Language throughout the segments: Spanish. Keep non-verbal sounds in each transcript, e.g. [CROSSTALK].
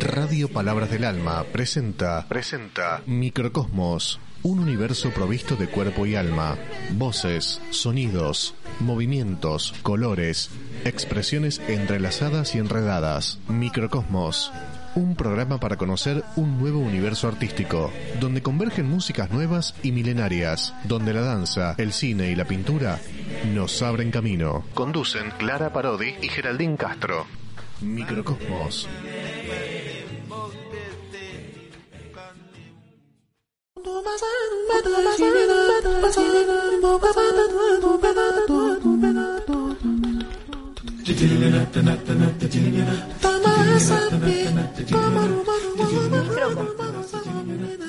Radio Palabras del Alma presenta presenta Microcosmos, un universo provisto de cuerpo y alma, voces, sonidos, movimientos, colores, expresiones entrelazadas y enredadas. Microcosmos, un programa para conocer un nuevo universo artístico, donde convergen músicas nuevas y milenarias, donde la danza, el cine y la pintura nos abren camino. Conducen Clara Parodi y Geraldine Castro. Microcosmos.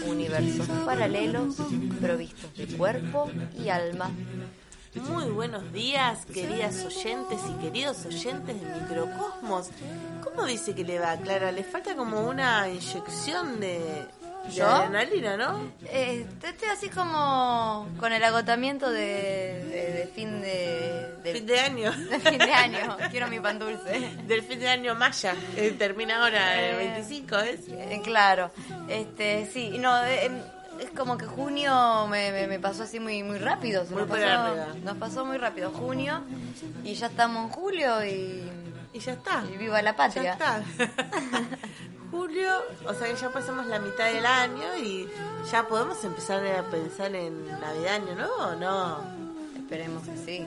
Universos paralelos provistos de cuerpo y alma. Muy buenos días, queridas oyentes y queridos oyentes de Microcosmos. ¿Cómo dice que le va, Clara? Le falta como una inyección de, de ¿Yo? adrenalina, ¿no? Eh, estoy así como con el agotamiento de, de- de fin de, de- Fin de año. [LAUGHS] de fin de año. Quiero mi pan dulce. Del fin de año maya. Eh, termina ahora el Eh. 25, ¿es? Eh, claro, este, sí, no, eh, em, es como que junio me, me- me pasó así muy muy rápido, se Muy nos, pasó, nos pasó muy rápido junio y ya estamos en julio y, Y ya está. y viva la Ya patria. está. [LAUGHS] Julio, o sea que ya pasamos la mitad del año y ya podemos empezar a pensar en Navidad, Año Nuevo o no. Esperemos que sí.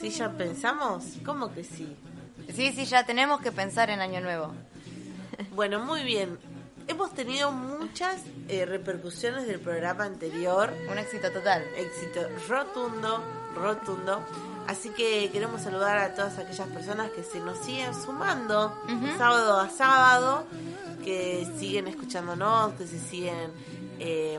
¿Sí ya pensamos? ¿Cómo que sí? Sí, sí, ya tenemos que pensar en Año Nuevo. Bueno, muy bien. Hemos tenido muchas eh, repercusiones del programa anterior. Un éxito total. Éxito rotundo, rotundo. Así que queremos saludar a todas aquellas personas que se nos siguen sumando sábado a sábado, que siguen escuchándonos, que se siguen eh,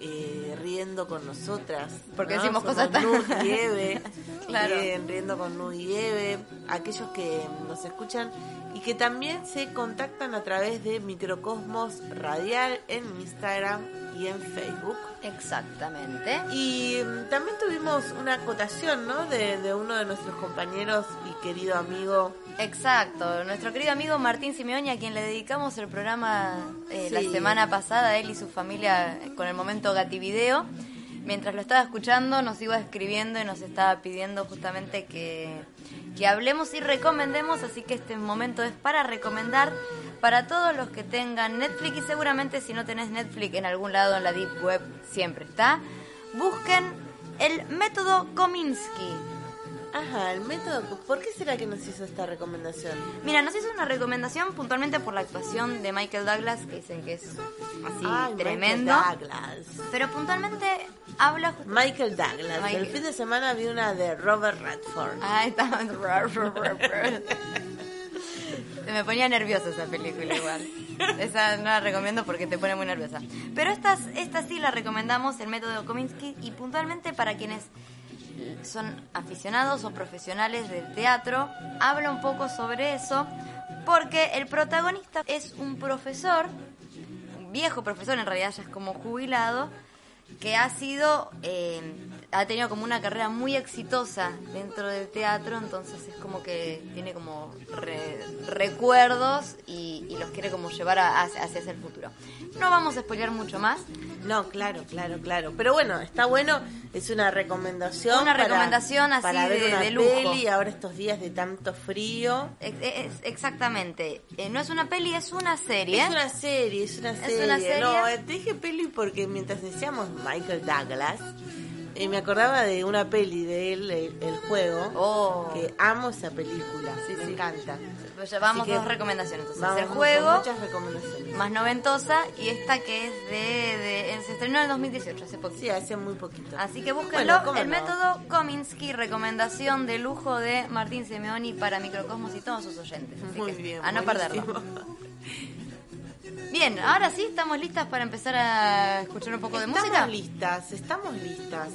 eh, riendo con nosotras. Porque ¿no? decimos Somos cosas tan- y Eve. [LAUGHS] Claro. Riendo con Nu y Eve. Aquellos que nos escuchan y que también se contactan a través de Microcosmos Radial en Instagram y en Facebook. Exactamente. Y mm, también tuvimos una acotación, ¿no? De, de uno de nuestros compañeros y querido amigo. Exacto, nuestro querido amigo Martín Simeoni, a quien le dedicamos el programa eh, la semana pasada, él y su familia con el momento Gativideo. Mientras lo estaba escuchando, nos iba escribiendo y nos estaba pidiendo justamente que, que hablemos y recomendemos, así que este momento es para recomendar para todos los que tengan Netflix y seguramente si no tenés Netflix en algún lado en la Deep Web siempre está, busquen el método Kominsky. Ajá, el método. ¿Por qué será que nos hizo esta recomendación? Mira, nos hizo una recomendación puntualmente por la actuación de Michael Douglas, que dicen que es así Ay, tremendo. Michael Douglas. Pero puntualmente habla just- Michael Douglas. Michael. El fin de semana vi una de Robert Redford. [LAUGHS] Ahí está. [LAUGHS] Me ponía nerviosa esa película igual. Esa no la recomiendo porque te pone muy nerviosa. Pero esta, esta sí la recomendamos, el método Kominsky, y puntualmente para quienes son aficionados o profesionales del teatro, habla un poco sobre eso, porque el protagonista es un profesor, un viejo profesor, en realidad ya es como jubilado, que ha sido, eh, ha tenido como una carrera muy exitosa dentro del teatro, entonces es como que tiene como re- recuerdos y, y los quiere como llevar a- hacia, hacia ese futuro. No vamos a spoilear mucho más, No, claro, claro, claro. Pero bueno, está bueno. Es una recomendación. Una para- recomendación así para ver de- una de lujo. peli ahora estos días de tanto frío. Ex- ex- exactamente, Eh, no es una peli, es una serie. Es una serie, es una Es serie. una serie. No, eh, te dije peli porque mientras decíamos Michael Douglas, eh, me acordaba de una peli de él, el, el juego, Oh. que amo esa película, Sí, me sí. encanta. Pues llevamos dos recomendaciones. Entonces, Vamos el juego, Muchas recomendaciones. más noventosa, y esta que es de, de- se estrenó en el 2018, hace poquito. Sí, hace muy poquito. Así que búsquenlo, Bueno, ¿cómo el no? método Kominsky, recomendación de lujo de Martín Simeoni para Microcosmos y todos sus oyentes. Así Muy que, bien. a no buenísimo. perderlo. Bien, ahora sí, estamos listas para empezar a escuchar un poco de estamos música. listas, estamos listas.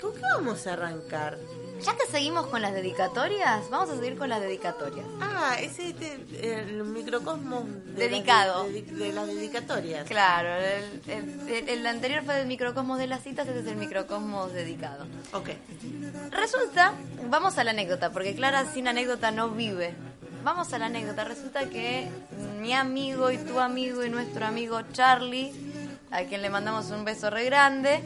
¿Con qué vamos a arrancar? Ya que seguimos con las dedicatorias, vamos a seguir con las dedicatorias. Ah, ese este, el microcosmos de Dedicado. las, de, de las dedicatorias. Claro, el, el- el- el anterior fue del microcosmos de las citas, este es el microcosmos dedicado. Ok. Resulta, vamos a la anécdota, porque Clara sin anécdota no vive. vamos a la anécdota. Resulta que mi amigo y tu amigo y nuestro amigo Charlie, a quien le mandamos un beso re grande,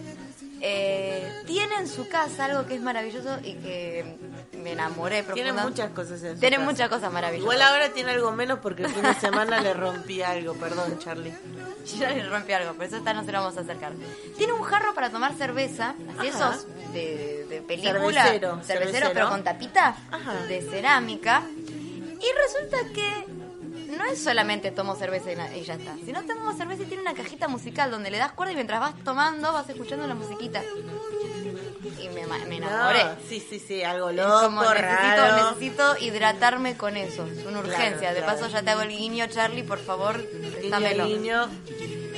eh, tiene en su casa algo que es maravilloso y que me enamoré Tiene muchas cosas en su Tiene casa. muchas cosas maravillosas. Igual ahora tiene algo menos porque el fin de semana le rompí algo, perdón Charlie. [LAUGHS] Yo ya le rompí algo, por eso esta no se lo vamos a acercar. Tiene un jarro para tomar cerveza, así Ajá. esos de, de película. Cervecero, cervecero, cervecero. pero con tapita Ajá. de cerámica. Y resulta que no es solamente tomo cerveza y, ya está, sino tomo cerveza y tiene una cajita musical donde le das cuerda y mientras vas tomando vas escuchando la musiquita. Y me, enamoré. No, sí, sí, sí, algo loco, como necesito, raro. necesito hidratarme con eso. Es una urgencia. Claro, de claro. paso ya te hago el guiño, Charlie, por favor, Guiño, préstamelo. guiño.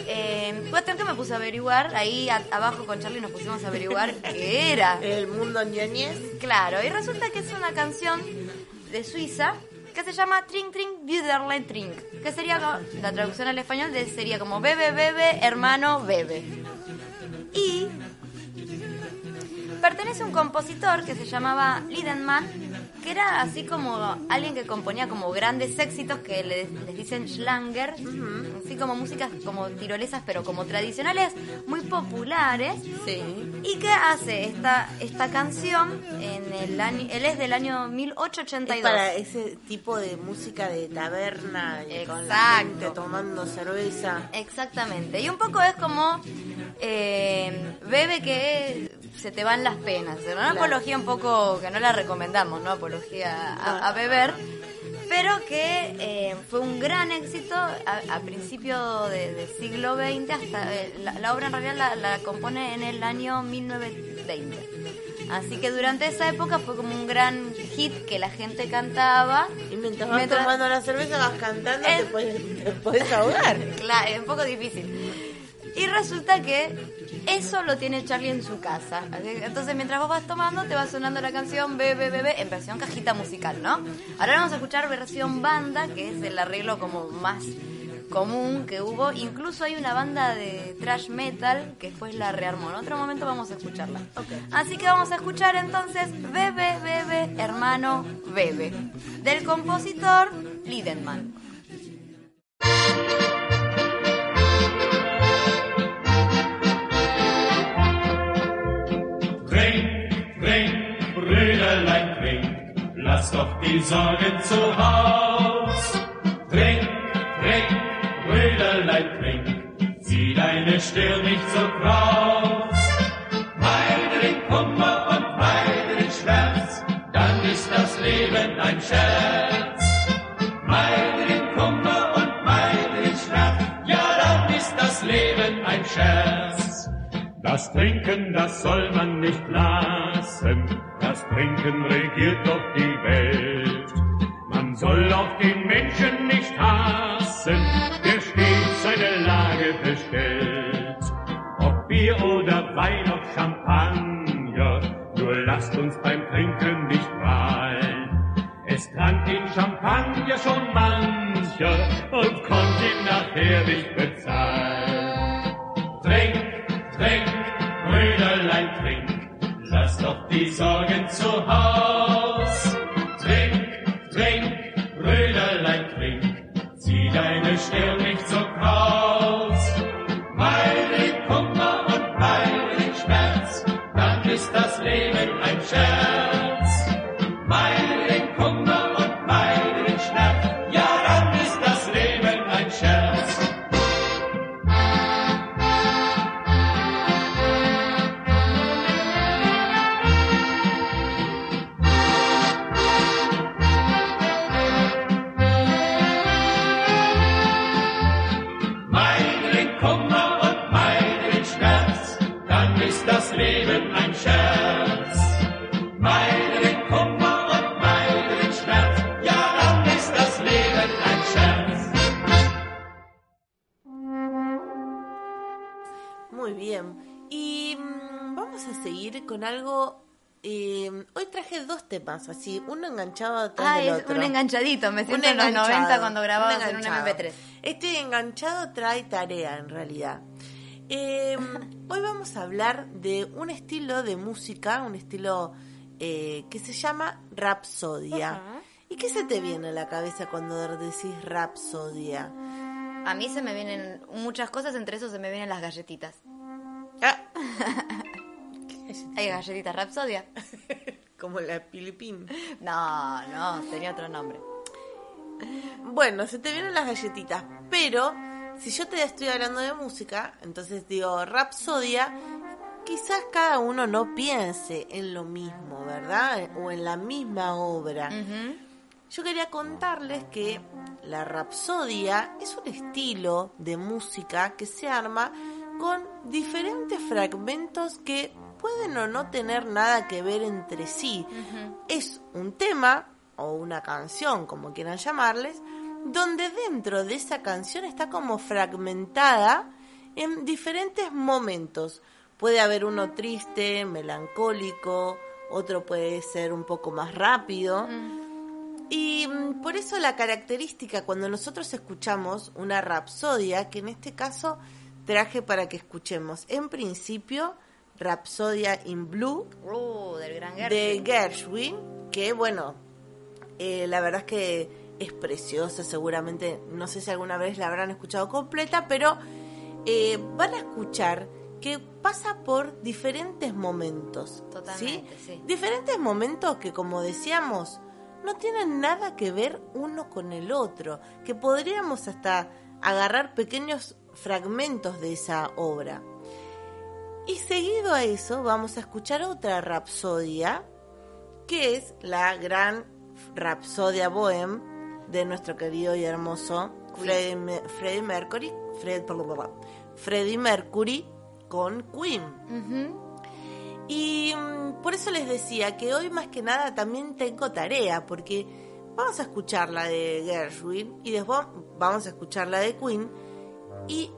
Eh, cuestión que me puse a averiguar, ahí a- abajo con Charlie nos pusimos a averiguar [LAUGHS] qué era. El mundo ñoñez. Claro, y resulta que es una canción de Suiza que se llama Trink Trink Brüderlein Trink, que sería la traducción al español de, sería como bebe, bebe, hermano, bebe. Y pertenece a un compositor que se llamaba Lidenman, que era así como alguien que componía como grandes éxitos que le- les dicen Schlanger, así como músicas como tirolesas, pero como tradicionales, muy populares. Sí. ¿Y qué hace esta, esta canción? En el año, él es del año Es 1882. para ese tipo de música de taberna con la Exacto. gente tomando cerveza. Exactamente. Y un poco es como eh, bebe que se te van las penas. Una Claro. apología un poco que no la recomendamos, ¿no? Apología a, a beber. Pero que eh, fue un gran éxito a, a principio de- del siglo XX. Hasta, eh, la, la obra en realidad la, la compone en el año 1920. Así que durante esa época fue como un gran hit que la gente cantaba. Y mientras vas Mientras- tomando la cerveza, vas cantando, Eh. te, puedes, te puedes ahogar. [LAUGHS] Claro, es un poco difícil. Y resulta que eso lo tiene Charlie en su casa. Entonces, mientras vos vas tomando, te va sonando la canción Bebe, Bebe en versión cajita musical, ¿no? Ahora vamos a escuchar versión banda, que es el arreglo como más común que hubo. Incluso hay una banda de thrash metal que después la rearmó. En otro momento vamos a escucharla. Así que vamos a escuchar entonces Bebe, Bebe, hermano, Bebe, del compositor Lidenman. Die Sorgen zu Haus. Muy bien. Y mm, vamos a seguir con algo. eh, hoy traje dos temas, así, uno enganchado atrás Ah, del es otro. un enganchadito, me siento en los enganchado, 90 cuando grababas un en un enganchado. MP3. Este enganchado trae tarea, en realidad. Eh, [LAUGHS] hoy vamos a hablar de un estilo de música, un estilo eh, que se llama rapsodia. ¿Y ¿Y qué se te viene a la cabeza cuando decís Rapsodia? A mí se me vienen muchas cosas, entre eso se me vienen las galletitas. Ah, Hay galletitas Rapsodia. [LAUGHS] como la Pilipín. No, no, tenía otro nombre. Bueno, se te vienen las galletitas, pero si yo te estoy hablando de música, entonces digo Rapsodia, quizás cada uno no piense en lo mismo, ¿verdad? O en la misma obra. Yo quería contarles que la rapsodia es un estilo de música que se arma con diferentes fragmentos que pueden o no tener nada que ver entre sí. Es un tema o una canción, como quieran llamarles, donde dentro de esa canción está como fragmentada en diferentes momentos. Puede haber uno triste, melancólico, otro puede ser un poco más rápido. Y mm, por eso la característica cuando nosotros escuchamos una rapsodia, que en este caso traje para que escuchemos en principio Rapsodia in Blue Uh, del gran de Gershwin. Gershwin, que bueno, eh, la verdad es que es preciosa, seguramente, no sé si alguna vez la habrán escuchado completa, pero eh, van a escuchar que pasa por diferentes momentos. Totalmente, sí. Diferentes momentos que, como decíamos, no tienen nada que ver uno con el otro, que podríamos hasta agarrar pequeños fragmentos de esa obra. Y seguido a eso vamos a escuchar otra rapsodia, que es la gran rapsodia bohem de nuestro querido y hermoso Freddie, Freddie Mercury, Fred, Freddie Mercury con Queen. Y mm, por eso les decía que hoy más que nada también tengo tarea, porque vamos a escuchar la de Gershwin y después vamos a escuchar la de Queen y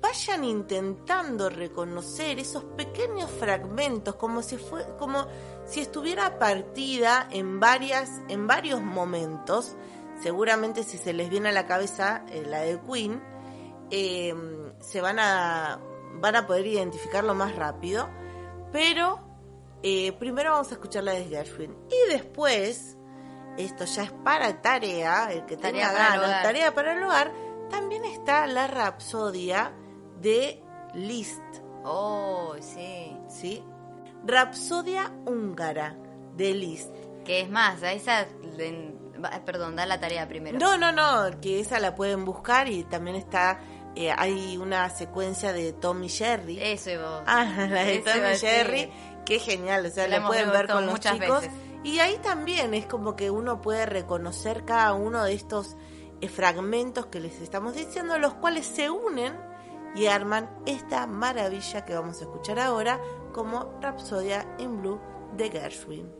vayan intentando reconocer esos pequeños fragmentos como si fue como si estuviera partida en varias en varios momentos. Seguramente si se les viene a la cabeza eh, la de Queen eh, se van a van a poder identificarlo más rápido. Pero eh, primero vamos a escuchar la de Gershwin. Y después esto ya es para tarea el que Tarea para hogar. tarea para el hogar también está la Rapsodia de Liszt Oh, sí. ¿sí? Rapsodia húngara de Liszt. Que es más, a esa... Perdón, da la tarea primero. No, no, no, que esa la pueden buscar y también está, eh, hay una secuencia de Tommy Jerry. Eso y vos. Ah, [LAUGHS] la de Eso Tommy. Jerry, que es genial, o sea, La pueden ver con los muchas chicos. veces. Y ahí también es como que uno puede reconocer cada uno de estos fragmentos que les estamos diciendo, los cuales se unen y arman esta maravilla que vamos a escuchar ahora como Rapsodia in Blue de Gershwin.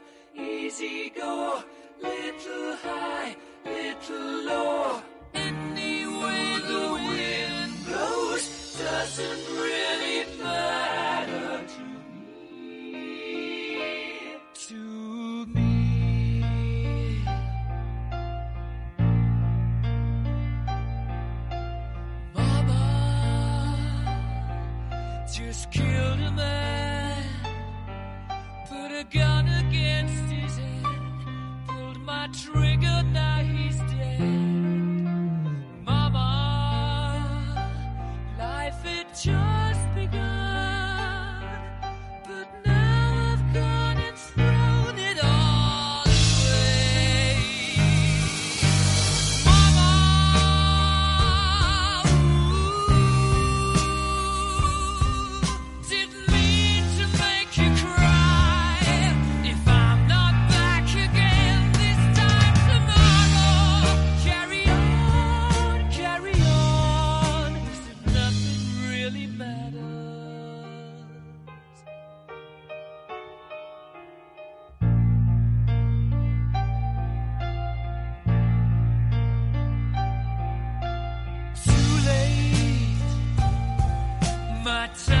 Easy go, little high, little low. Any the wind blows doesn't my time.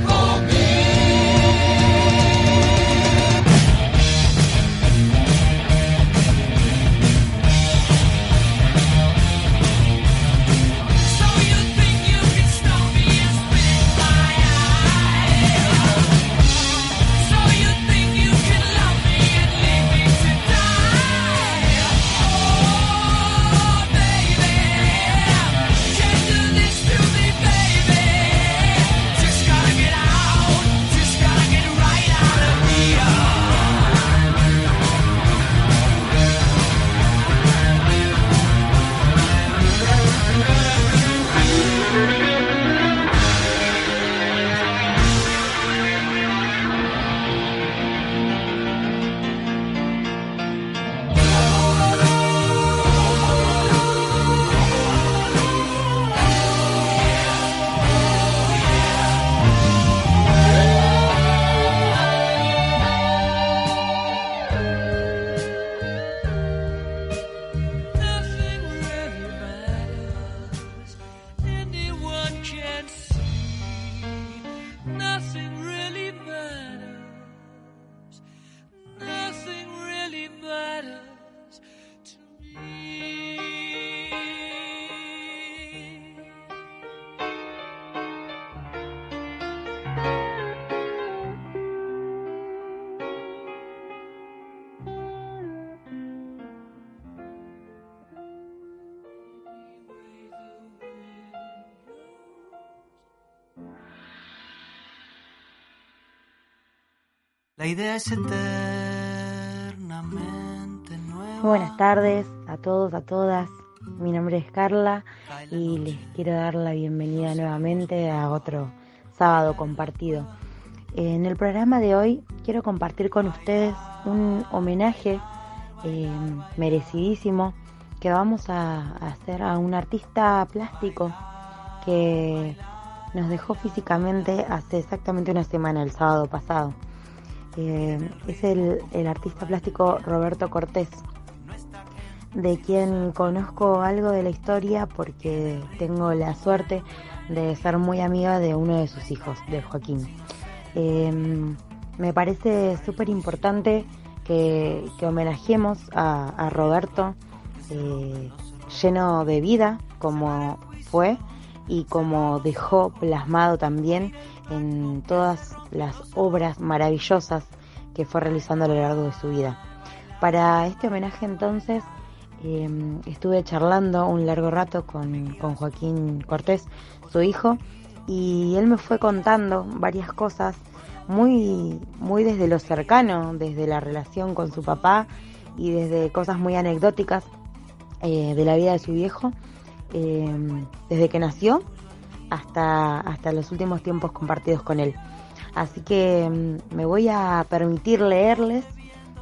La idea es eternamente nueva. Muy buenas tardes a todos, a todas. Mi nombre es Carla y les quiero dar la bienvenida nuevamente a otro sábado compartido. En el programa de hoy quiero compartir con ustedes un homenaje eh, merecidísimo que vamos a hacer a un artista plástico que nos dejó físicamente hace exactamente una semana, el sábado pasado. Eh, es el, el artista plástico Roberto Cortés, de quien conozco algo de la historia porque tengo la suerte de ser muy amiga de uno de sus hijos, de Joaquín. Eh, me parece súper importante que, homenajemos a, a Roberto eh, lleno de vida como fue y como dejó plasmado también en todas las obras maravillosas que fue realizando a lo largo de su vida. Para este homenaje entonces eh, estuve charlando un largo rato con, con Joaquín Cortés, su hijo, y él me fue contando varias cosas muy, muy desde lo cercano, desde la relación con su papá y desde cosas muy anecdóticas eh, de la vida de su viejo, eh, desde que nació hasta, hasta los últimos tiempos compartidos con él. Así que mm, me voy a permitir leerles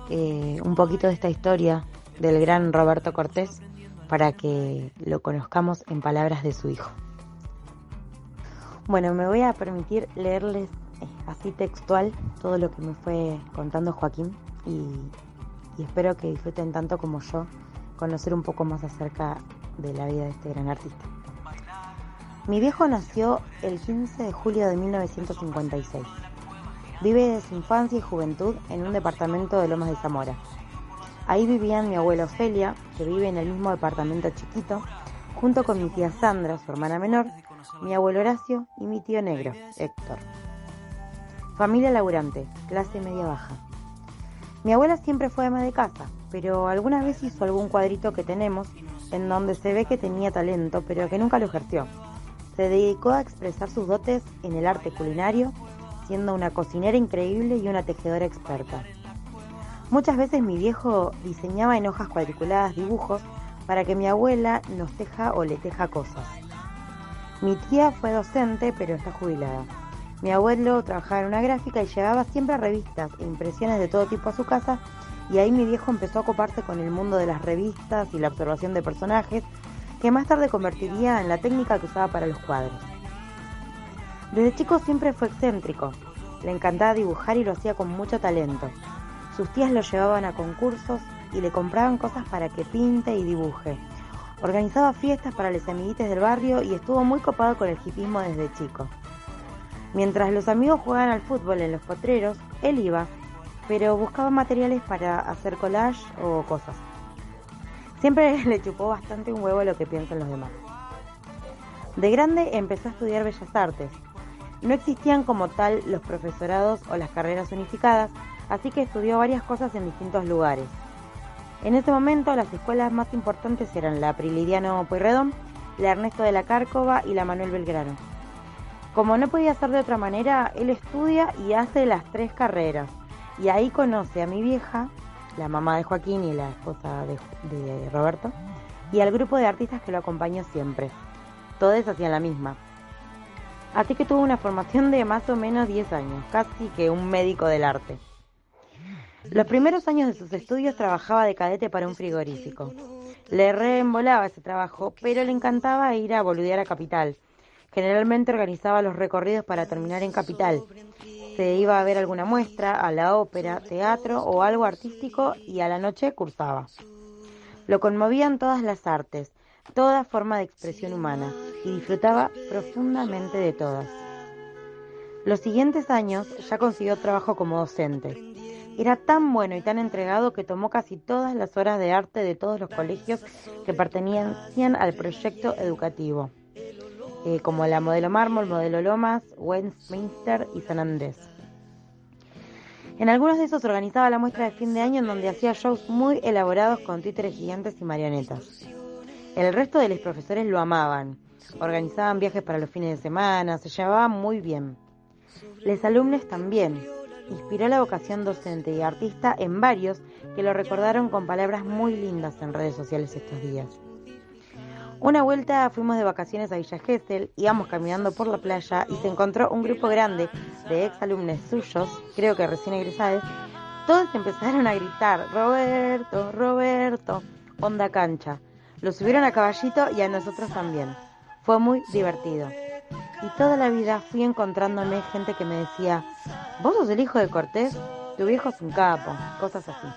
eh, un poquito de esta historia del gran Roberto Cortés para que lo conozcamos en palabras de su hijo. Bueno, me voy a permitir leerles eh, así textual todo lo que me fue contando Joaquín y, y espero que disfruten tanto como yo conocer un poco más acerca de la vida de este gran artista. Mi viejo nació el 15 de julio de 1956. Vive desde su infancia y juventud en un departamento de Lomas de Zamora. Ahí vivían mi abuela Ofelia, que vive en el mismo departamento chiquito, junto con mi tía Sandra, su hermana menor, mi abuelo Horacio y mi tío negro, Héctor. Familia laburante, clase media baja. Mi abuela siempre fue ama de casa, pero alguna vez hizo algún cuadrito que tenemos en donde se ve que tenía talento, pero que nunca lo ejerció. Se dedicó a expresar sus dotes en el arte culinario, siendo una cocinera increíble y una tejedora experta. Muchas veces mi viejo diseñaba en hojas cuadriculadas dibujos para que mi abuela nos teja o le teja cosas. Mi tía fue docente, pero está jubilada. Mi abuelo trabajaba en una gráfica y llevaba siempre revistas e impresiones de todo tipo a su casa y ahí mi viejo empezó a ocuparse con el mundo de las revistas y la observación de personajes que más tarde convertiría en la técnica que usaba para los cuadros. Desde chico siempre fue excéntrico, le encantaba dibujar y lo hacía con mucho talento. Sus tías lo llevaban a concursos y le compraban cosas para que pinte y dibuje. Organizaba fiestas para los amiguites del barrio y estuvo muy copado con el hipismo desde chico. Mientras los amigos jugaban al fútbol en los potreros, él iba, pero buscaba materiales para hacer collage o cosas. Siempre [LAUGHS] le chupó bastante un huevo lo que piensan los demás. De grande empezó a estudiar bellas artes. No existían como tal los profesorados o las carreras unificadas, así que estudió varias cosas en distintos lugares. En ese momento las escuelas más importantes eran la Prilidiano Pueyrredón, la Ernesto de la Cárcova y la Manuel Belgrano. Como no podía ser de otra manera, él estudia y hace las tres carreras. Y ahí conoce a mi vieja, la mamá de Joaquín y la esposa de, Roberto, y al grupo de artistas que lo acompañó siempre. Todos hacían la misma. Así que tuvo una formación de más o menos 10 años, casi que un médico del arte. Los primeros años de sus estudios trabajaba de cadete para un frigorífico. Le reembolaba ese trabajo, pero le encantaba ir a boludear a Capital Generalmente organizaba los recorridos para terminar en Capital. Se iba a ver alguna muestra, a la ópera, teatro o algo artístico y a la noche cursaba. Lo conmovían todas las artes, toda forma de expresión humana y disfrutaba profundamente de todas. Los siguientes años ya consiguió trabajo como docente. Era tan bueno y tan entregado que tomó casi todas las horas de arte de todos los colegios que pertenecían al proyecto educativo. Eh, como la Modelo Mármol, Modelo Lomas, Westminster y San Andrés. En algunos de esos organizaba la muestra de fin de año en donde hacía shows muy elaborados con títeres gigantes y marionetas. El resto de los profesores lo amaban, organizaban viajes para los fines de semana, se llevaban muy bien. Los alumnos también. Inspiró la vocación docente y artista en varios que lo recordaron con palabras muy lindas en redes sociales estos días. Una vuelta fuimos de vacaciones a Villa Gesell, íbamos caminando por la playa y se encontró un grupo grande de ex alumnos suyos, creo que recién egresados. Todos empezaron a gritar, Roberto, Roberto, onda cancha. Lo subieron a caballito y a nosotros también. Fue muy divertido. Y toda la vida fui encontrándome gente que me decía, ¿vos sos el hijo de Cortés? Tu viejo es un capo, cosas así.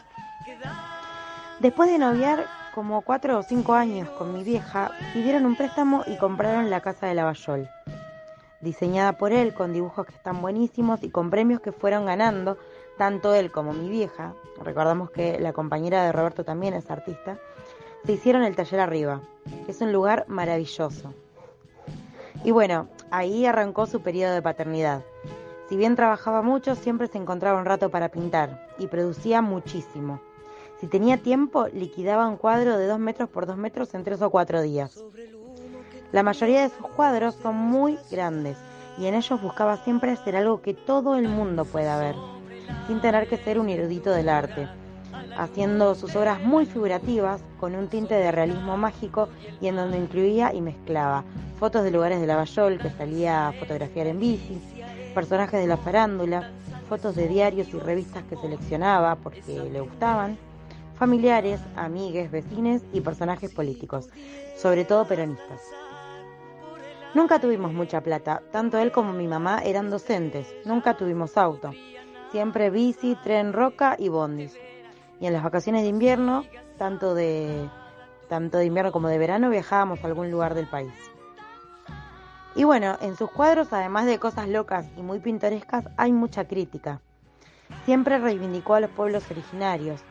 Después de noviar, como cuatro o cinco años con mi vieja, pidieron un préstamo y compraron la casa de Lavallol. Diseñada por él, con dibujos que están buenísimos y con premios que fueron ganando, tanto él como mi vieja, recordamos que la compañera de Roberto también es artista, se hicieron el taller arriba, es un lugar maravilloso. Y bueno, ahí arrancó su periodo de paternidad. Si bien trabajaba mucho, siempre se encontraba un rato para pintar y producía muchísimo. Si tenía tiempo, liquidaba un cuadro de 2 metros por 2 metros en 3 o 4 días. La mayoría de sus cuadros son muy grandes y en ellos buscaba siempre hacer algo que todo el mundo pueda ver, sin tener que ser un erudito del arte, haciendo sus obras muy figurativas, con un tinte de realismo mágico y en donde incluía y mezclaba fotos de lugares de Lavallol que salía a fotografiar en bici, personajes de la farándula, fotos de diarios y revistas que seleccionaba porque le gustaban, familiares, amigues, vecines y personajes políticos, sobre todo peronistas. Nunca tuvimos mucha plata, tanto él como mi mamá eran docentes, nunca tuvimos auto, siempre bici, tren, roca y bondis. Y en las vacaciones de invierno, tanto de, tanto de invierno como de verano, viajábamos a algún lugar del país. Y bueno, en sus cuadros, además de cosas locas y muy pintorescas, hay mucha crítica. Siempre reivindicó a los pueblos originarios,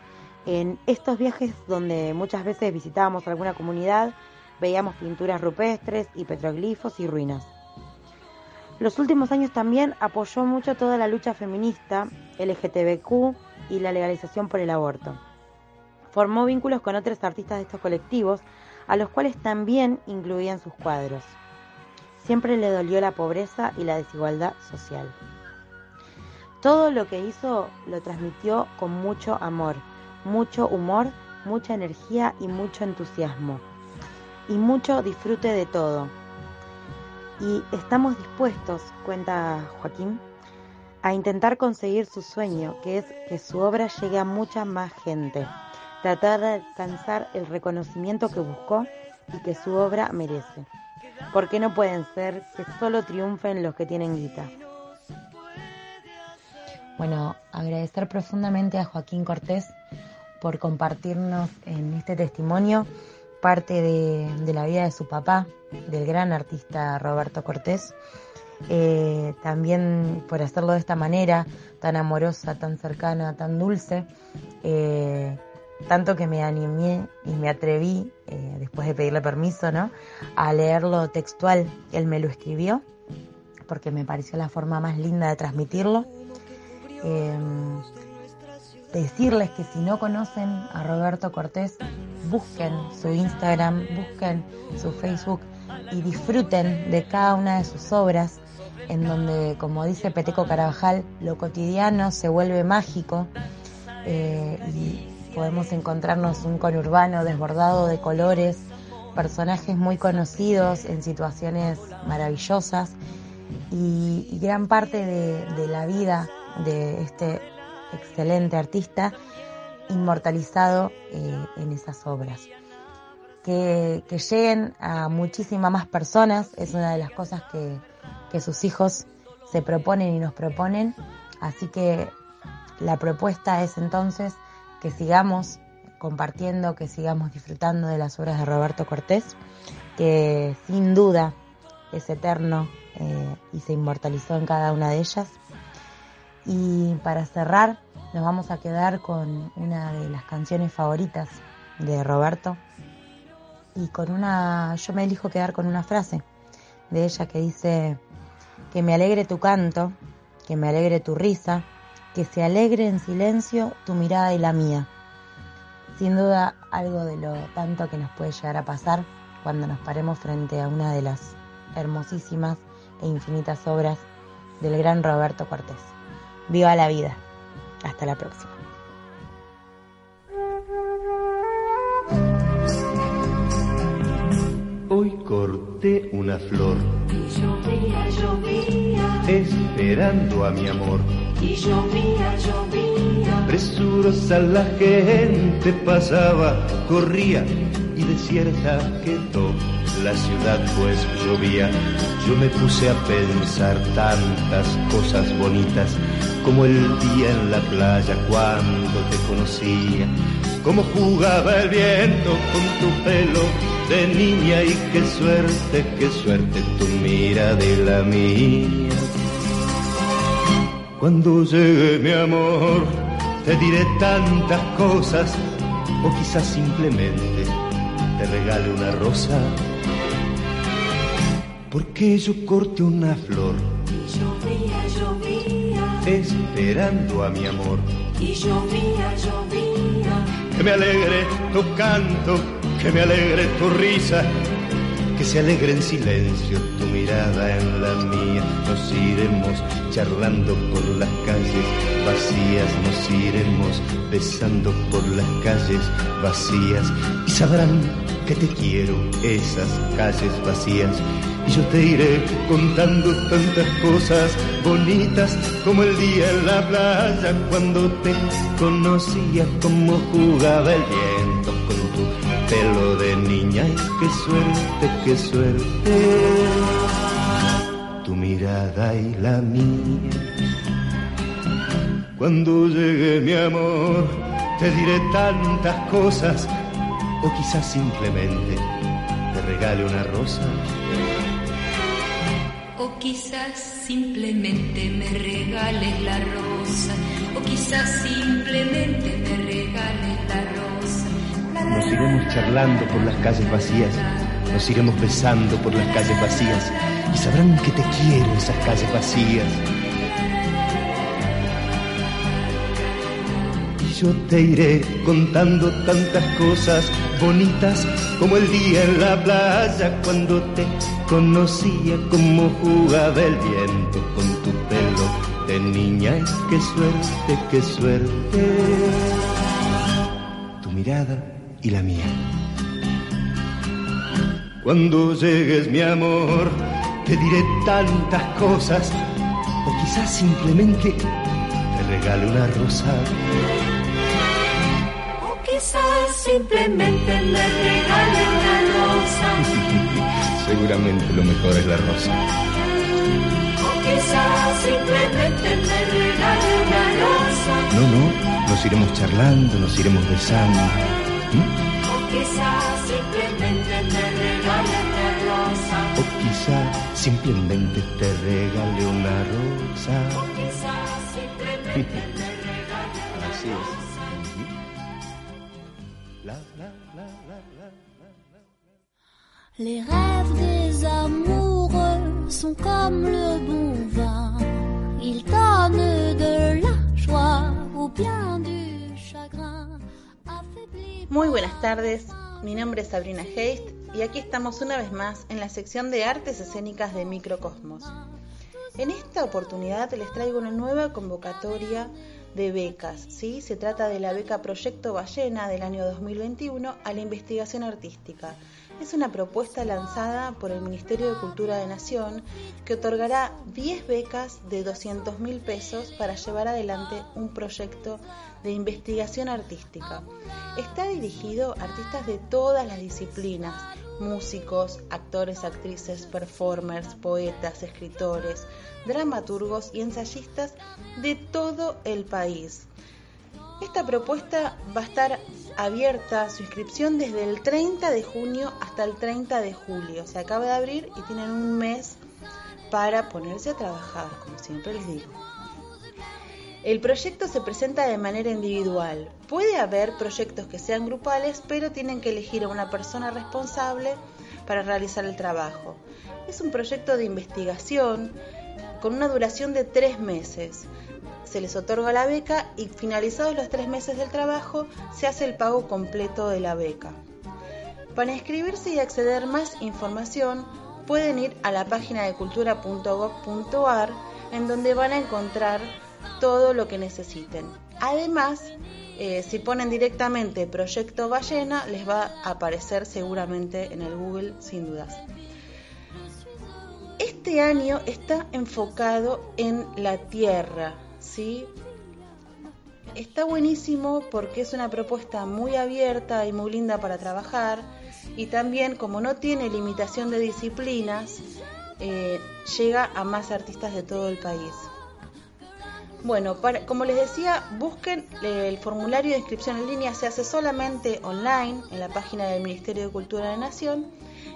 en estos viajes donde muchas veces visitábamos alguna comunidad, veíamos pinturas rupestres y petroglifos y ruinas. Los últimos años también apoyó mucho toda la lucha feminista, LGTBQ y la legalización por el aborto. Formó vínculos con otros artistas de estos colectivos, a los cuales también incluían sus cuadros. Siempre le dolió la pobreza y la desigualdad social. Todo lo que hizo lo transmitió con mucho amor mucho humor, mucha energía y mucho entusiasmo. Y mucho disfrute de todo. Y estamos dispuestos, cuenta Joaquín, a intentar conseguir su sueño, que es que su obra llegue a mucha más gente, tratar de alcanzar el reconocimiento que buscó y que su obra merece. Porque no pueden ser que solo triunfen los que tienen guita. Bueno, agradecer profundamente a Joaquín Cortés por compartirnos en este testimonio parte de, la vida de su papá, del gran artista Roberto Cortés. Eh, también por hacerlo de esta manera, tan amorosa, tan cercana, tan dulce, eh, tanto que me animé y me atreví, eh, después de pedirle permiso, ¿no? a leerlo textual. Él me lo escribió porque me pareció la forma más linda de transmitirlo. Decirles que si no conocen a Roberto Cortés, busquen su Instagram, busquen su Facebook y disfruten de cada una de sus obras, en donde, como dice Peteco Carabajal, lo cotidiano se vuelve mágico eh, y podemos encontrarnos un conurbano desbordado de colores, personajes muy conocidos en situaciones maravillosas y, gran parte de la vida de este excelente artista inmortalizado eh, en esas obras. Que, lleguen a muchísimas más personas es una de las cosas que, que sus hijos se proponen y nos proponen. Así que la propuesta es entonces que sigamos compartiendo, que sigamos disfrutando de las obras de Roberto Cortés, que sin duda es eterno eh, y se inmortalizó en cada una de ellas. Y para cerrar, nos vamos a quedar con una de las canciones favoritas de Roberto y con una, yo me elijo quedar con una frase de ella que dice, que me alegre tu canto, que me alegre tu risa, que se alegre en silencio tu mirada y la mía. Sin duda algo de lo tanto que nos puede llegar a pasar cuando nos paremos frente a una de las hermosísimas e infinitas obras del gran Roberto Cortés. Viva la vida. Hasta la próxima. Hoy corté una flor. Y llovía, llovía. Esperando a mi amor. Y llovía, llovía. Presurosa la gente pasaba, corría y desierta quedó la ciudad pues llovía. Yo me puse a pensar tantas cosas bonitas como el día en la playa cuando te conocía, como jugaba el viento con tu pelo de niña y qué suerte, qué suerte tu mira de la mía. Cuando llegue mi amor, te diré tantas cosas, o quizás simplemente te regale una rosa, porque yo corte una flor. Y llovía, llovía. Esperando a mi amor. Y llovía, llovía. Que me alegre tu canto, que me alegre tu risa, que se alegre en silencio tu mirada en la mía. Nos iremos charlando por las calles vacías, nos iremos besando por las calles vacías y sabrán que te quiero esas calles vacías. Y yo te iré contando tantas cosas bonitas como el día en la playa cuando te conocía, como jugaba el viento con tu pelo de niña. Y qué suerte, qué suerte, tu mirada y la mía. Cuando llegue mi amor, te diré tantas cosas o quizás simplemente te regale una rosa. O quizás simplemente me regales la rosa. O quizás simplemente me regales la rosa. Nos iremos charlando por las calles vacías, nos iremos besando por las calles vacías y sabrán que te quiero esas calles vacías. yo te iré contando tantas cosas bonitas como el día en la playa cuando te conocía, como jugaba el viento con tu pelo de niña. Y qué suerte, qué suerte, tu mirada y la mía. Cuando llegues mi amor, te diré tantas cosas, o quizás simplemente te regale una rosa. Quizás simplemente me regale una rosa. [LAUGHS] Seguramente lo mejor es la rosa. O quizás simplemente me regale una rosa. No, no, nos iremos charlando, nos iremos besando. ¿Mm? O quizás simplemente me regale una rosa. O quizá simplemente te regale una rosa. O quizás simplemente me regale una Así rosa. es. La, la, la, la, la, la. Les rêves des amoureux sont comme le bon vin. Ils donnent de la joie ou bien du chagrin. Muy buenas tardes, mi nombre es Sabrina Heist y aquí estamos una vez más en la sección de artes escénicas de Microcosmos. En esta oportunidad les traigo una nueva convocatoria de becas, ¿sí? Se trata de la beca Proyecto Ballena del año 2021 a la investigación artística. Es una propuesta lanzada por el Ministerio de Cultura de Nación que otorgará 10 becas de 200 mil pesos para llevar adelante un proyecto de investigación artística. Está dirigido a artistas de todas las disciplinas, músicos, actores, actrices, performers, poetas, escritores, dramaturgos y ensayistas de todo el país. Esta propuesta va a estar abierta su inscripción desde el 30 de junio hasta el 30 de julio. Se acaba de abrir y tienen un mes para ponerse a trabajar, como siempre les digo. El proyecto se presenta de manera individual. Puede haber proyectos que sean grupales, pero tienen que elegir a una persona responsable para realizar el trabajo. Es un proyecto de investigación con una duración de tres meses. Se les otorga la beca y finalizados los tres meses del trabajo se hace el pago completo de la beca. Para inscribirse y acceder más información pueden ir a la página de cultura.gov.ar en donde van a encontrar todo lo que necesiten. Además, eh, si ponen directamente Proyecto Ballena, les va a aparecer seguramente en el Google sin dudas. Este año está enfocado en la tierra, ¿sí? Está buenísimo porque es una propuesta muy abierta y muy linda para trabajar y también como no tiene limitación de disciplinas, eh, llega a más artistas de todo el país. Bueno, para- como les decía, busquen eh, el formulario de inscripción en línea, se hace solamente online en la página del Ministerio de Cultura de la Nación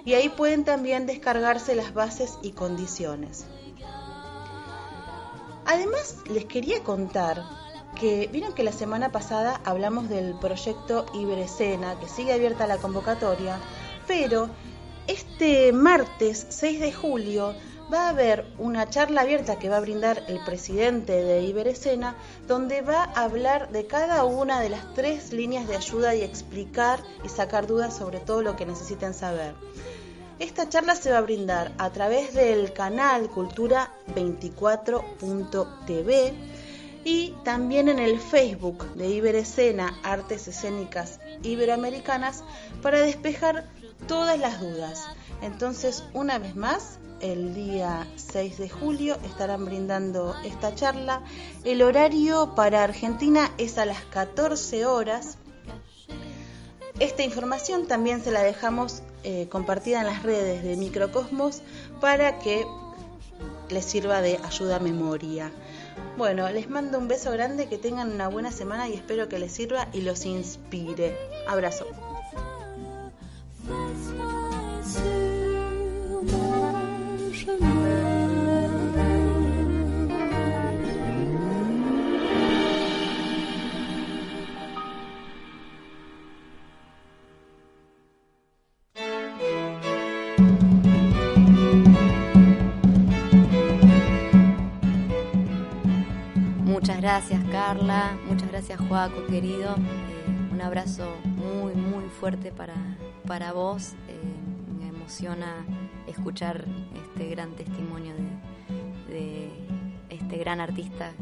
y ahí pueden también descargarse las bases y condiciones. Además, les quería contar que vieron que la semana pasada hablamos del proyecto Iberescena, que sigue abierta la convocatoria, pero este martes 6 de julio va a haber una charla abierta que va a brindar el presidente de Iberescena, donde va a hablar de cada una de las tres líneas de ayuda y explicar y sacar dudas sobre todo lo que necesiten saber. Esta charla se va a brindar a través del canal Cultura 24.tv y también en el Facebook de Iberescena Artes Escénicas Iberoamericanas para despejar todas las dudas. Entonces, una vez más, el día 6 de julio estarán brindando esta charla. El horario para Argentina es a las 14 horas. Esta información también se la dejamos eh, compartida en las redes de Microcosmos para que les sirva de ayuda a memoria. Bueno, les mando un beso grande, que tengan una buena semana y espero que les sirva y los inspire. Abrazo. Gracias Carla, muchas gracias Joaco querido. Eh, un abrazo muy, muy fuerte para, para vos. Eh, me emociona escuchar este gran testimonio de, de este gran artista.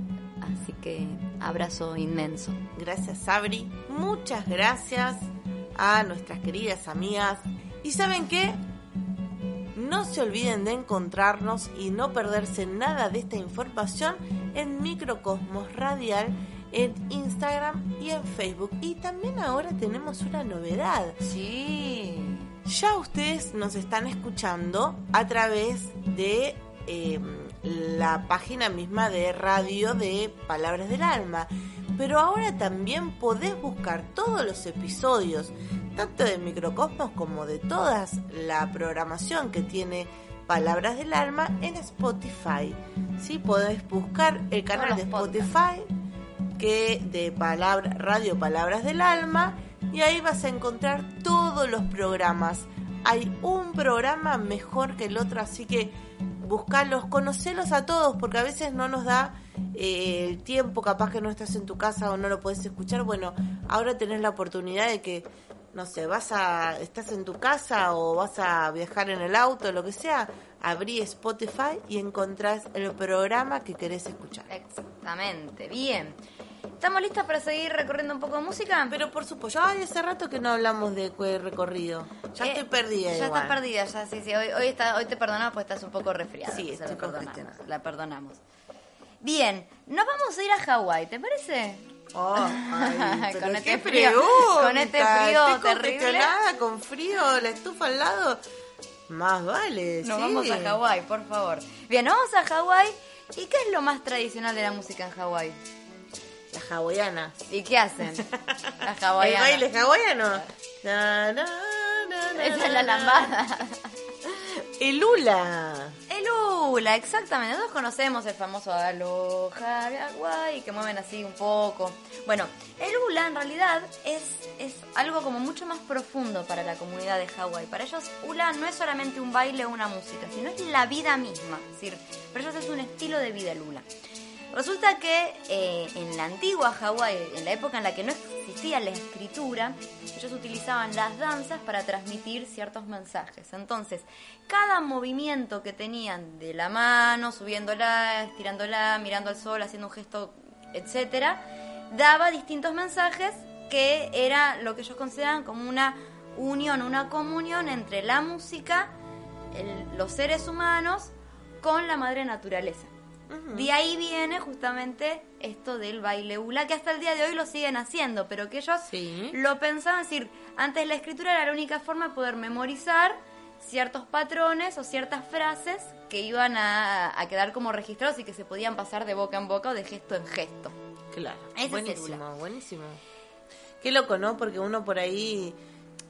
Así que abrazo inmenso. Gracias, Sabri. Muchas gracias a nuestras queridas amigas. ¿Y saben qué? No se olviden de encontrarnos y no perderse nada de esta información en Microcosmos Radial en Instagram y en Facebook. Y también ahora tenemos una novedad. Sí. Ya ustedes nos están escuchando a través de eh, la página misma de radio de Palabras del Alma. Pero ahora también podés buscar todos los episodios, tanto de Microcosmos como de toda la programación que tiene Palabras del Alma en Spotify. ¿Sí? Podés buscar el canal de. Spotify que de palabra, Radio Palabras del Alma y ahí vas a encontrar todos los programas. Hay un programa mejor que el otro, así que buscarlos, conocerlos a todos, porque a veces no nos da eh, el tiempo, capaz que no estás en tu casa o no lo puedes escuchar. Bueno, ahora tenés la oportunidad de que, no sé, vas a, estás en tu casa o vas a viajar en el auto, lo que sea, abrí Spotify y encontrás el programa que querés escuchar. Exactamente, bien. ¿Estamos listas para seguir recorriendo un poco de música? Pero por supuesto, ya hace rato que no hablamos de recorrido. Ya Eh, estoy perdida. Ya igual. estás perdida, ya sí, sí. Hoy, hoy, está, hoy te perdonamos porque estás un poco resfriada. Sí, estoy la perdonamos, la perdonamos. Bien, nos vamos a ir a Hawái, ¿te parece? Oh, ay, [LAUGHS] pero Con este frío, con este frío Estoy terrible. con frío, la estufa al lado. Más vale, Nos sí. vamos a Hawái, por favor. Bien, nos vamos a Hawái. ¿Y qué es lo más tradicional de la música en Hawái? La hawaiana. ¿Y qué hacen? [LAUGHS] La ¿El hawaiana. baile hawaiano? Na, na, na, Esa es la lambada. [LAUGHS] El hula. El hula, exactamente. Nosotros conocemos el famoso aloha de Hawái, que mueven así un poco. Bueno, el hula en realidad es, es algo como mucho más profundo para la comunidad de Hawái. Para ellos, hula no es solamente un baile o una música, sino es la vida misma. Es decir, para ellos es un estilo de vida el. Resulta que eh, en la antigua Hawái, en la época en la que no existía la escritura, ellos utilizaban las danzas para transmitir ciertos mensajes. Entonces, cada movimiento que tenían de la mano, subiéndola, estirándola, mirando al sol, haciendo un gesto, etcétera, daba distintos mensajes que era lo que ellos consideraban como una unión, una comunión entre la música, los seres humanos, con la madre naturaleza. De ahí viene justamente esto del baile hula, que hasta el día de hoy lo siguen haciendo, pero que ellos Sí. lo pensaban, es decir, antes la escritura era la única forma de poder memorizar ciertos patrones o ciertas frases que iban a, a quedar como registrados y que se podían pasar de boca en boca o de gesto en gesto. Claro. Ese buenísimo, buenísimo. Qué loco, ¿no? Porque uno por ahí,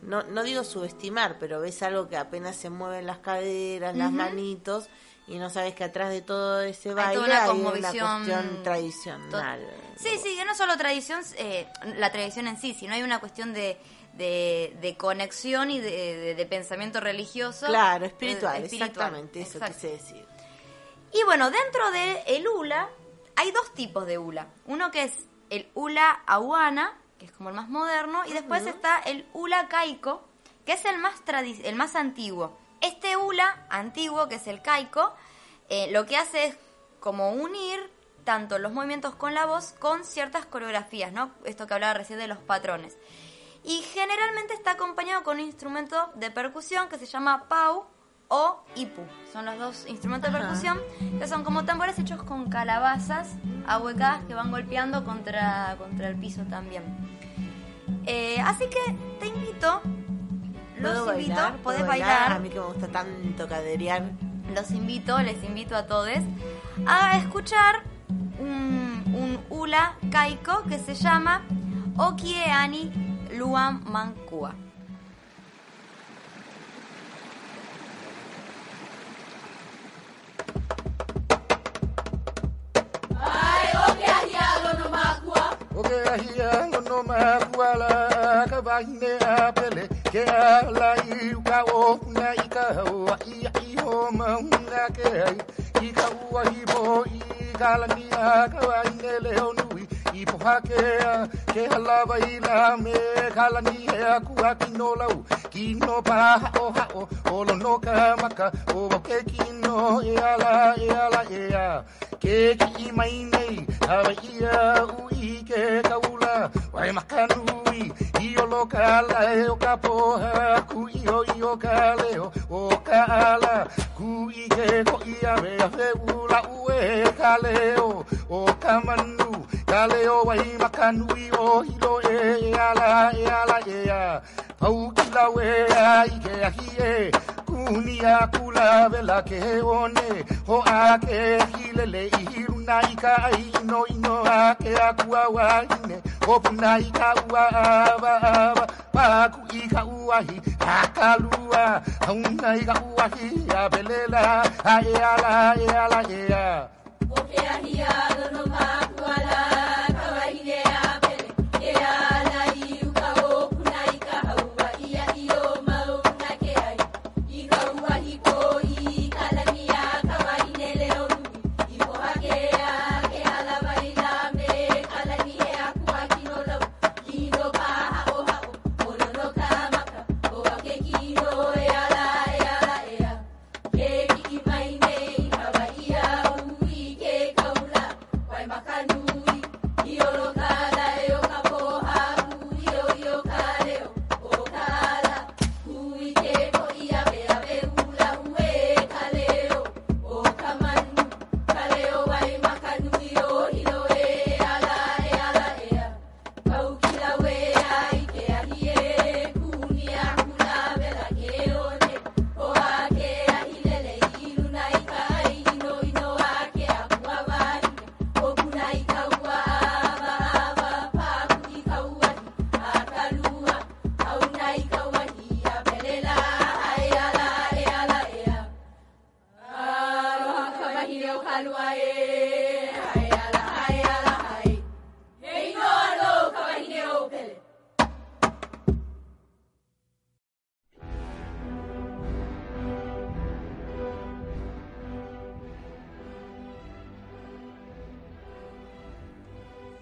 no, no digo subestimar, pero ves algo que apenas se mueven las caderas, las manitos, y no sabes que atrás de todo ese Hay baile una hay una cuestión tradicional. Sí, sí, que no solo tradición, eh, la tradición en sí, sino hay una cuestión de, de, de conexión y de, pensamiento religioso. Claro, eh, espiritual, exactamente, eso exacto. quise decir. Y bueno, dentro de el hula hay dos tipos de hula. Uno que es el hula ahuana, que es como el más moderno, y después está el hula caico, que es el más tradi- el más antiguo. Este hula antiguo, que es el caico, eh, lo que hace es como unir tanto los movimientos con la voz con ciertas coreografías, ¿no? Esto que hablaba recién de los patrones. Y generalmente está acompañado con un instrumento de percusión que se llama pau o ipu. Son los dos instrumentos de percusión que son como tambores hechos con calabazas ahuecadas que van golpeando contra, contra el piso también. Eh, así que te invito, los ¿Puedo invito, bailar? ¿Puedo podés bailar? bailar, A mí que me gusta tanto caderear. los invito, les invito a todos a escuchar un, un hula caico que se llama Okie Ani Luan Mankua. Okay, ahịa ṅụnụ ma ke ma ika Kipuhakea, Kehala Baila, Mehalani, Kuakino Lau, Kino Paha, Oha, ka Maka, Obokekino, Eala, Eala, Ea, Keki Maine, Hawaia, Ui, Kekaula, Waimakanui, Iolokala, Okapoha, Kuio, Iokaleo, Okala, Kui, Keko, Ia, Feula, Ue, Kaleo, Okamanu, kamanu kaleo oh, wai makanui o oh, hilo e eh, eh, ala e eh, ala e a pau kila we a i ke ahi e kunia kula vela ke one. Ho a ke hilele i hiruna i ka ai no ino a ke a kua waine ho puna i ka ua ava ava pa ku i ka uahi a ka lua. Hauna i ka uahi a belela. A e ala e ala e a O ke ahi a lono makuala,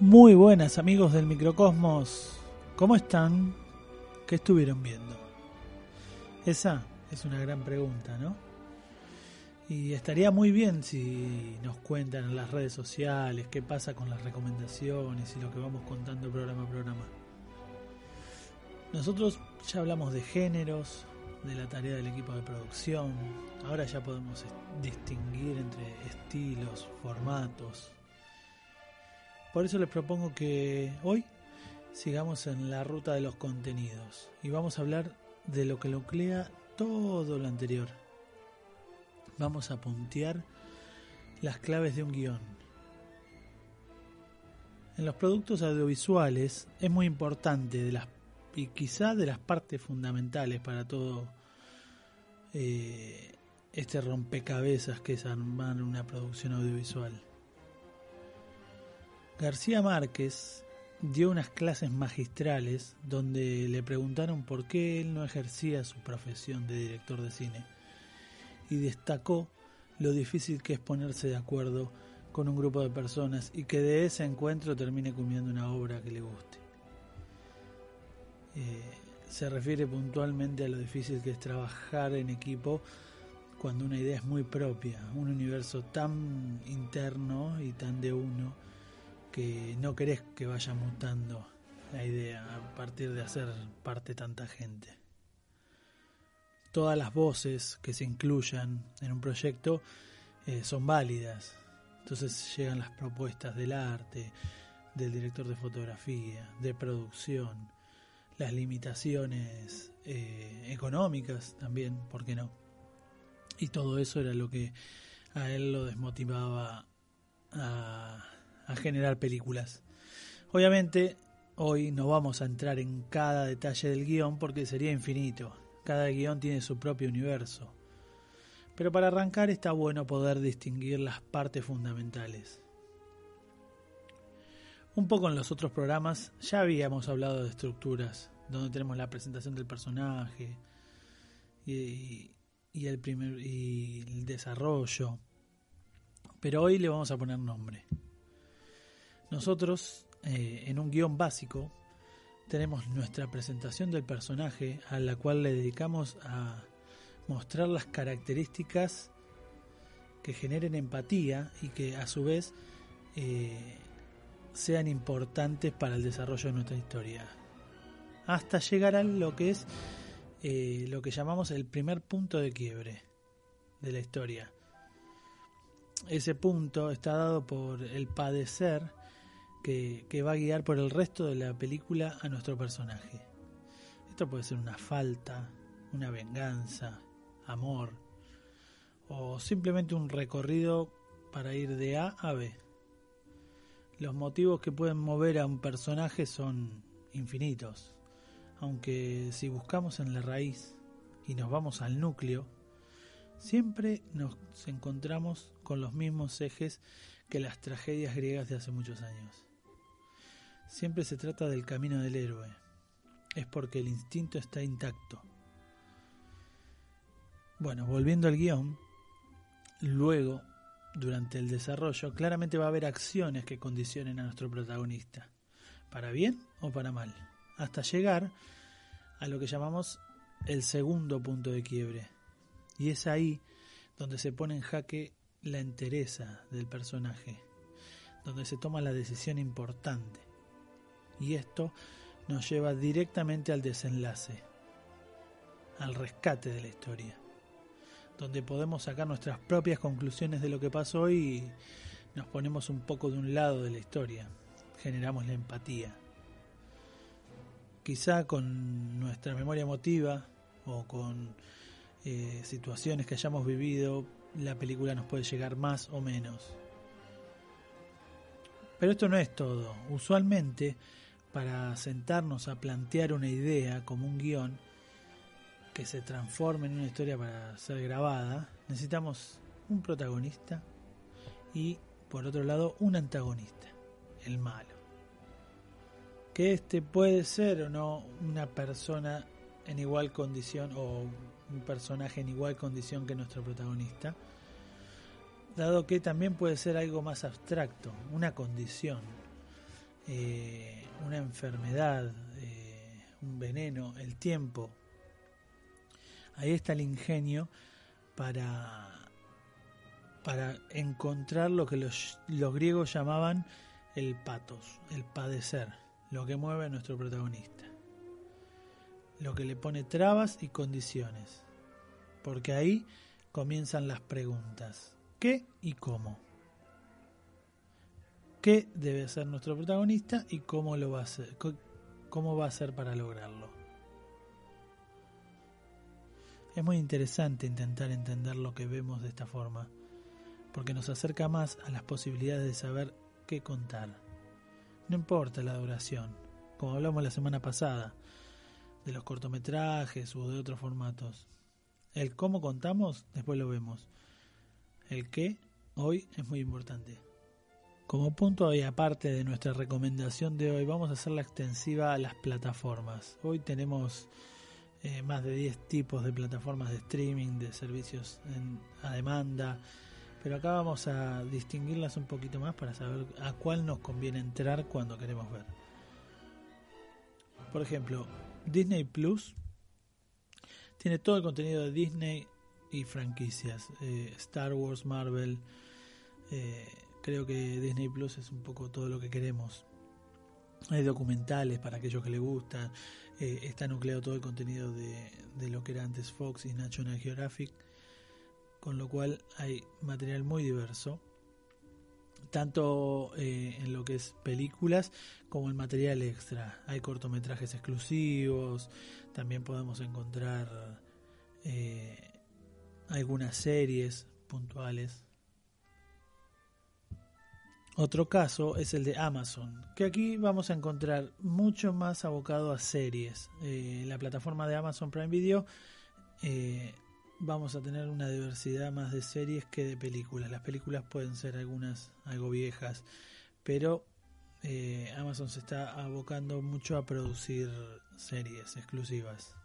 Muy buenas amigos del microcosmos, ¿cómo están? ¿Qué estuvieron viendo? Esa es una gran pregunta, ¿no? Y estaría muy bien si nos cuentan en las redes sociales qué pasa con las recomendaciones y lo que vamos contando programa a programa. Nosotros ya hablamos de géneros, de la tarea del equipo de producción, ahora ya podemos distinguir entre estilos, formatos, por eso les propongo que hoy sigamos en la ruta de los contenidos y vamos a hablar de lo que nuclea todo lo anterior. Vamos a puntear las claves de un guion. En los productos audiovisuales es muy importante y quizá de las partes fundamentales para todo eh, este rompecabezas que es armar una producción audiovisual. García Márquez dio unas clases magistrales donde le preguntaron por qué él no ejercía su profesión de director de cine y destacó lo difícil que es ponerse de acuerdo con un grupo de personas y que de ese encuentro termine culminando una obra que le guste. Eh, se refiere puntualmente a lo difícil que es trabajar en equipo cuando una idea es muy propia, un universo tan interno y tan de uno que no querés que vaya mutando la idea a partir de hacer parte tanta gente. Todas las voces que se incluyan en un proyecto eh, son válidas. Entonces llegan las propuestas del arte, del director de fotografía, de producción, las limitaciones eh, económicas también, ¿por qué no? Y todo eso era lo que a él lo desmotivaba a generar películas. Obviamente, hoy no vamos a entrar en cada detalle del guion porque sería infinito. Cada guion tiene su propio universo. Pero para arrancar está bueno poder distinguir las partes fundamentales. Un poco en los otros programas ya habíamos hablado de estructuras, donde tenemos la presentación del personaje y el, primer, y el desarrollo. Pero hoy le vamos a poner nombre. Nosotros, eh, en un guion básico, tenemos nuestra presentación del personaje a la cual le dedicamos a mostrar las características que generen empatía y que a su vez eh, sean importantes para el desarrollo de nuestra historia. Hasta llegar a lo que es eh, lo que llamamos el primer punto de quiebre de la historia. Ese punto está dado por el padecer que, va a guiar por el resto de la película a nuestro personaje. Esto puede ser una falta, una venganza, amor, o simplemente un recorrido para ir de A a B. Los motivos que pueden mover a un personaje son infinitos, aunque si buscamos en la raíz y nos vamos al núcleo, siempre nos encontramos con los mismos ejes que las tragedias griegas de hace muchos años. Siempre se trata del camino del héroe. Es porque el instinto está intacto. Bueno, volviendo al guion, luego, durante el desarrollo, claramente va a haber acciones que condicionen a nuestro protagonista, para bien o para mal, hasta llegar a lo que llamamos el segundo punto de quiebre. Y es ahí donde se pone en jaque la entereza del personaje, donde se toma la decisión importante. Y esto nos lleva directamente al desenlace, al rescate de la historia, donde podemos sacar nuestras propias conclusiones de lo que pasó y nos ponemos un poco de un lado de la historia, generamos la empatía. Quizá con nuestra memoria emotiva o con eh, situaciones que hayamos vivido, la película nos puede llegar más o menos. Pero esto no es todo. Usualmente, para sentarnos a plantear una idea como un guion que se transforme en una historia para ser grabada, necesitamos un protagonista y, por otro lado, un antagonista, el malo. Que este puede ser o no una persona en igual condición o un personaje en igual condición que nuestro protagonista, dado que también puede ser algo más abstracto, una condición, eh, una enfermedad, eh, un veneno, el tiempo. Ahí está el ingenio para, para encontrar lo que los, los griegos llamaban el patos, el padecer, lo que mueve a nuestro protagonista lo que le pone trabas y condiciones. Porque ahí comienzan las preguntas. ¿Qué y cómo? ¿Qué debe ser nuestro protagonista y cómo lo va a hacer? ¿Cómo va a ser para lograrlo? Es muy interesante intentar entender lo que vemos de esta forma, porque nos acerca más a las posibilidades de saber qué contar. No importa la duración, como hablamos la semana pasada, de los cortometrajes o de otros formatos. El cómo contamos, después lo vemos. El qué, hoy es muy importante. Como punto y aparte de nuestra recomendación de hoy, vamos a hacerla extensiva a las plataformas. Hoy tenemos eh, más de 10 tipos de plataformas de streaming, de servicios en, a demanda, pero acá vamos a distinguirlas un poquito más para saber a cuál nos conviene entrar cuando queremos ver. Por ejemplo, Disney Plus tiene todo el contenido de Disney y franquicias, eh, Star Wars, Marvel. Eh, creo que Disney Plus es un poco todo lo que queremos. Hay documentales para aquellos que les gustan. Eh, está nucleado todo el contenido de, lo que era antes Fox y National Geographic. Con lo cual hay material muy diverso tanto eh, en lo que es películas como el material extra. Hay cortometrajes exclusivos, también podemos encontrar eh, algunas series puntuales. Otro caso es el de Amazon, que aquí vamos a encontrar mucho más abocado a series. Eh, la plataforma de Amazon Prime Video vamos a tener una diversidad más de series que de películas. Las películas pueden ser algunas algo viejas, pero eh, Amazon se está abocando mucho a producir series exclusivas.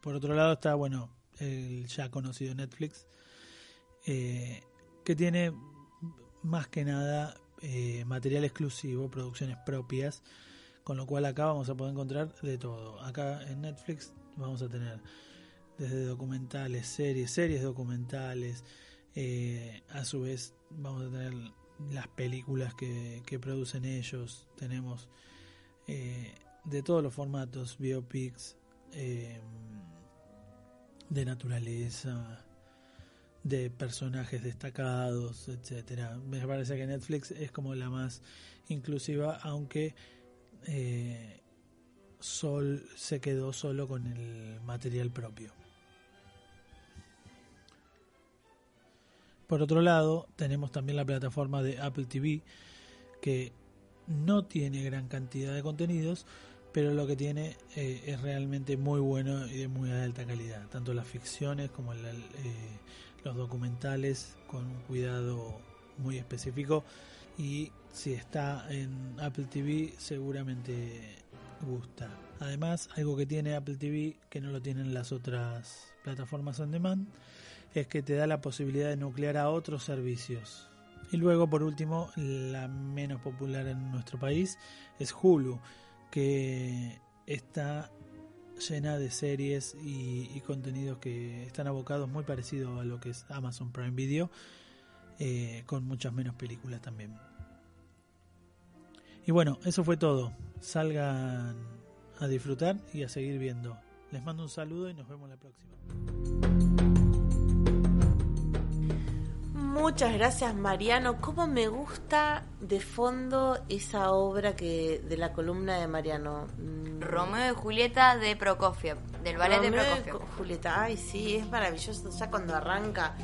Por otro lado está, bueno, el ya conocido Netflix, eh, que tiene más que nada eh, material exclusivo, producciones propias, con lo cual acá vamos a poder encontrar de todo. Acá en Netflix vamos a tener desde documentales, series, series documentales. Eh, a su vez vamos a tener las películas que, producen ellos. Tenemos eh, de todos los formatos, biopics, de naturaleza, de personajes destacados, etcétera. Me parece que Netflix es como la más inclusiva, aunque eh, Sol se quedó solo con el material propio. Por otro lado, tenemos también la plataforma de Apple TV, que no tiene gran cantidad de contenidos, pero lo que tiene eh, es realmente muy bueno y de muy alta calidad, tanto las ficciones como la- eh, los documentales con un cuidado muy específico y si está en Apple TV seguramente gusta. Además, algo que tiene Apple TV que no lo tienen las otras plataformas on demand es que te da la posibilidad de nuclear a otros servicios. Y luego, por último, la menos popular en nuestro país es Hulu, que está llena de series y, contenidos que están abocados muy parecido a lo que es Amazon Prime Video, eh, con muchas menos películas también. Y bueno, eso fue todo. Salgan a disfrutar y a seguir viendo. Les mando un saludo y nos vemos la próxima. Muchas gracias Mariano. Cómo me gusta de fondo esa obra que de la columna de Mariano. Mm, Romeo y Julieta de Prokofiev, del ballet de Romeo Prokofiev. Ju- Julieta, ay sí, es maravilloso. Ya cuando arranca.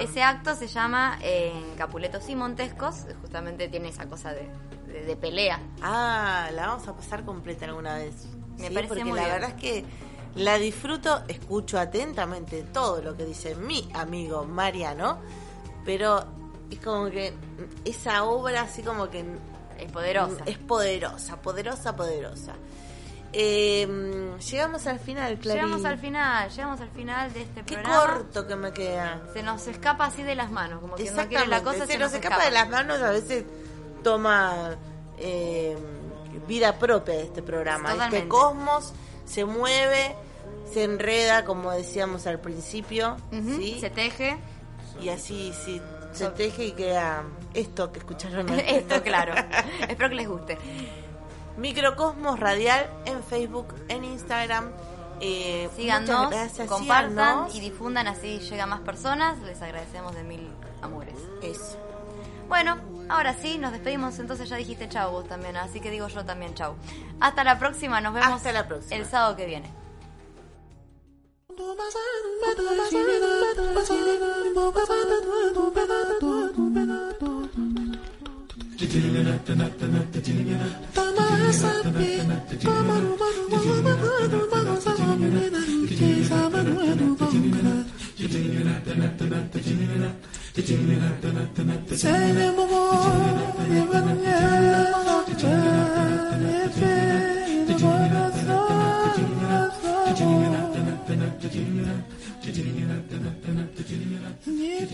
Ese, acto se llama eh, en Capuletos y Montescos, justamente tiene esa cosa de, de- de pelea. Ah, la vamos a pasar completa alguna vez. Me Sí, parece porque muy la bien. verdad es que la disfruto, escucho atentamente todo lo que dice mi amigo Mariano, pero es como que esa obra así como que Es poderosa. es poderosa, poderosa, poderosa. Eh, llegamos al final, Clarín. Llegamos al final, llegamos al final de este Qué programa. corto que me queda. Se nos escapa así de las manos, como que no quiere la cosa se nos escapa de las manos, a veces toma eh, vida propia de este programa. Totalmente. Este cosmos se mueve, se enreda, como decíamos al principio, ¿sí? Se teje. y así sí, se teje y queda esto que escucharon. [LAUGHS] Esto, claro. [LAUGHS] Espero que les guste. Microcosmos Radial en Facebook, en Instagram. Eh, Síganos, gracias, compartan síganos. y difundan así llega más personas. Les agradecemos de mil amores. Eso. Bueno, ahora sí, nos despedimos. Entonces ya dijiste chau vos también, así que digo yo también chau. Hasta la próxima, nos vemos Hasta la próxima. el sábado que viene. Sen mo mo, yevan ya, yevan. Yeah.